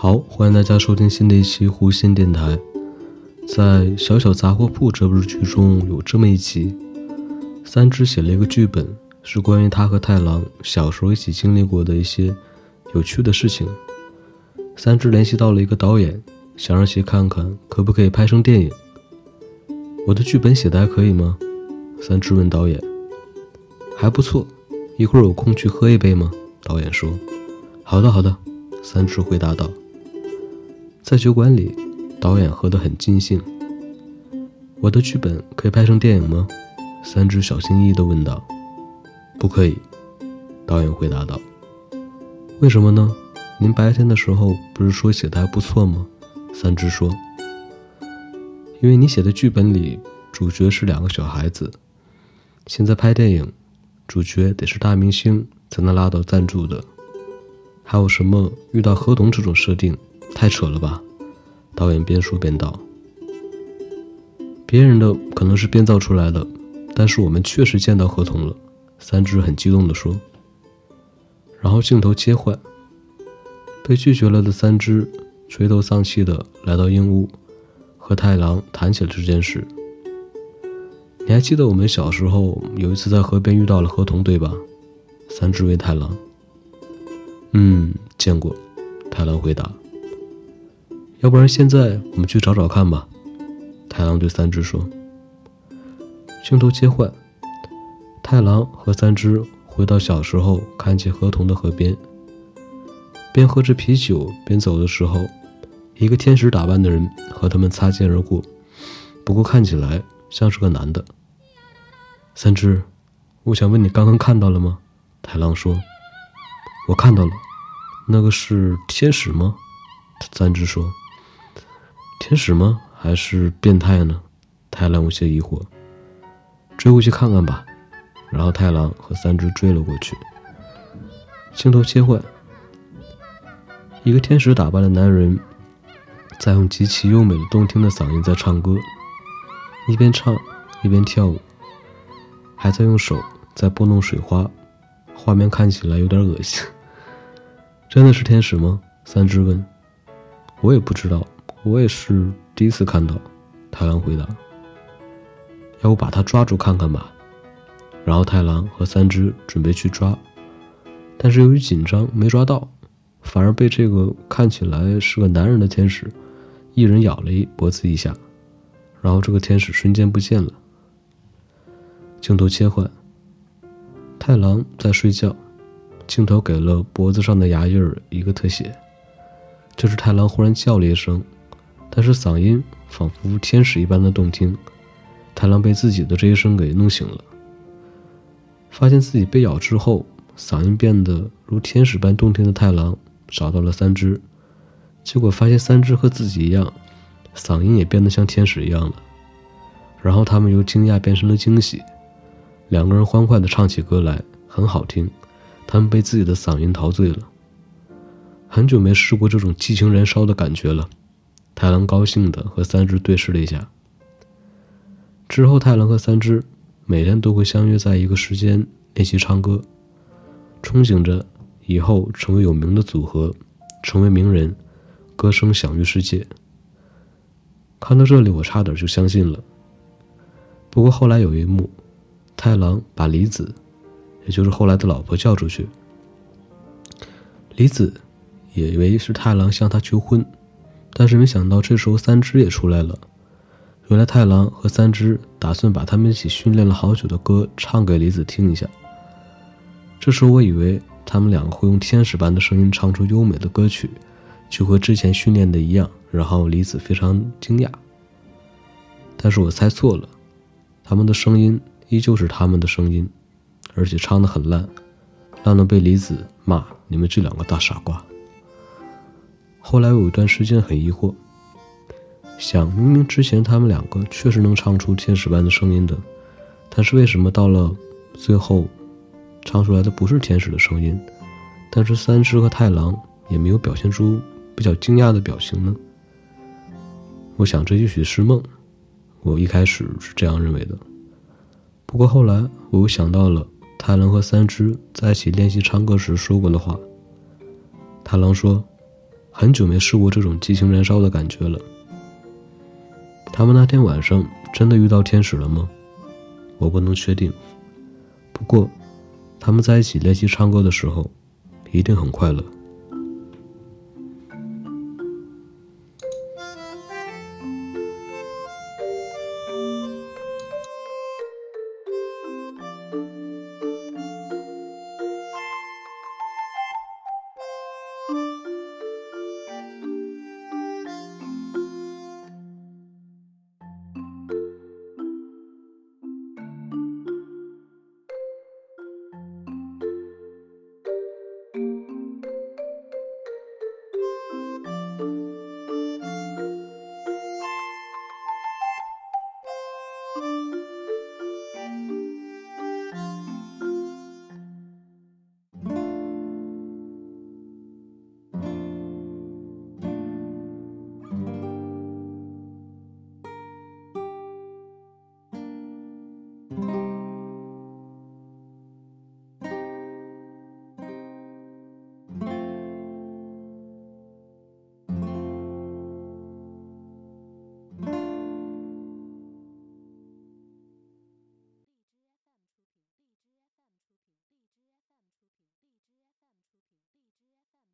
好，欢迎大家收听新的一期湖心电台。在《小小杂货铺》这部剧中有这么一集，三只写了一个剧本，是关于他和太郎小时候一起经历过的一些有趣的事情。三只联系到了一个导演，想让其看看可不可以拍成电影。我的剧本写的还可以吗？三只问导演。还不错，一会儿有空去喝一杯吗？导演说。好的，好的。三只回答道。在酒馆里，导演喝得很尽兴。我的剧本可以拍成电影吗？三只小心翼翼地问道。不可以，导演回答道。为什么呢？您白天的时候不是说写的还不错吗？三只说。因为你写的剧本里主角是两个小孩子，现在拍电影，主角得是大明星才能拉到赞助的。还有什么遇到合同这种设定，太扯了吧？导演边说边道。别人的可能是编造出来的，但是我们确实见到合同了。三只很激动地说。然后镜头切换，被拒绝了的三只垂头丧气地来到鹰屋。和太郎谈起了这件事。你还记得我们小时候有一次在河边遇到了河童，对吧？三只问太郎。嗯，见过。太郎回答。要不然现在我们去找找看吧。太郎对三只说。镜头切换，太郎和三只回到小时候看见河童的河边，边喝着啤酒边走的时候。一个天使打扮的人和他们擦肩而过，不过看起来像是个男的。三只，我想问你，刚刚看到了吗？太郎说：“我看到了，那个是天使吗？”三只说：“天使吗？还是变态呢？”太郎有些疑惑。追过去看看吧。然后太郎和三只追了过去。镜头切换，一个天使打扮的男人。在用极其优美的、动听的嗓音在唱歌，一边唱一边跳舞，还在用手在拨弄水花，画面看起来有点恶心。真的是天使吗？三只问。我也不知道，我也是第一次看到。太郎回答。要不把他抓住看看吧。然后太郎和三只准备去抓，但是由于紧张没抓到，反而被这个看起来是个男人的天使。一人咬了一脖子一下，然后这个天使瞬间不见了。镜头切换，太郎在睡觉，镜头给了脖子上的牙印儿一个特写，就是太郎忽然叫了一声，但是嗓音仿佛天使一般的动听。太郎被自己的这一声给弄醒了，发现自己被咬之后，嗓音变得如天使般动听的太郎找到了三只。结果发现三只和自己一样，嗓音也变得像天使一样了。然后他们由惊讶变成了惊喜，两个人欢快地唱起歌来，很好听。他们被自己的嗓音陶醉了。很久没试过这种激情燃烧的感觉了。太郎高兴地和三只对视了一下。之后，太郎和三只每天都会相约在一个时间练习唱歌，憧憬着以后成为有名的组合，成为名人。歌声享誉世界。看到这里，我差点就相信了。不过后来有一幕，太郎把李子，也就是后来的老婆叫出去。李子也以为是太郎向他求婚，但是没想到这时候三只也出来了。原来太郎和三只打算把他们一起训练了好久的歌唱给李子听一下。这时候我以为他们两个会用天使般的声音唱出优美的歌曲。就和之前训练的一样，然后李子非常惊讶。但是我猜错了，他们的声音依旧是他们的声音，而且唱得很烂，烂到被李子骂：“你们这两个大傻瓜。”后来我有一段时间很疑惑，想明明之前他们两个确实能唱出天使般的声音的，但是为什么到了最后，唱出来的不是天使的声音？但是三只和太郎也没有表现出。比较惊讶的表情呢？我想这也许是梦，我一开始是这样认为的。不过后来我又想到了太郎和三只在一起练习唱歌时说过的话。太郎说：“很久没试过这种激情燃烧的感觉了。他们那天晚上真的遇到天使了吗？我不能确定。不过他们在一起练习唱歌的时候一定很快乐。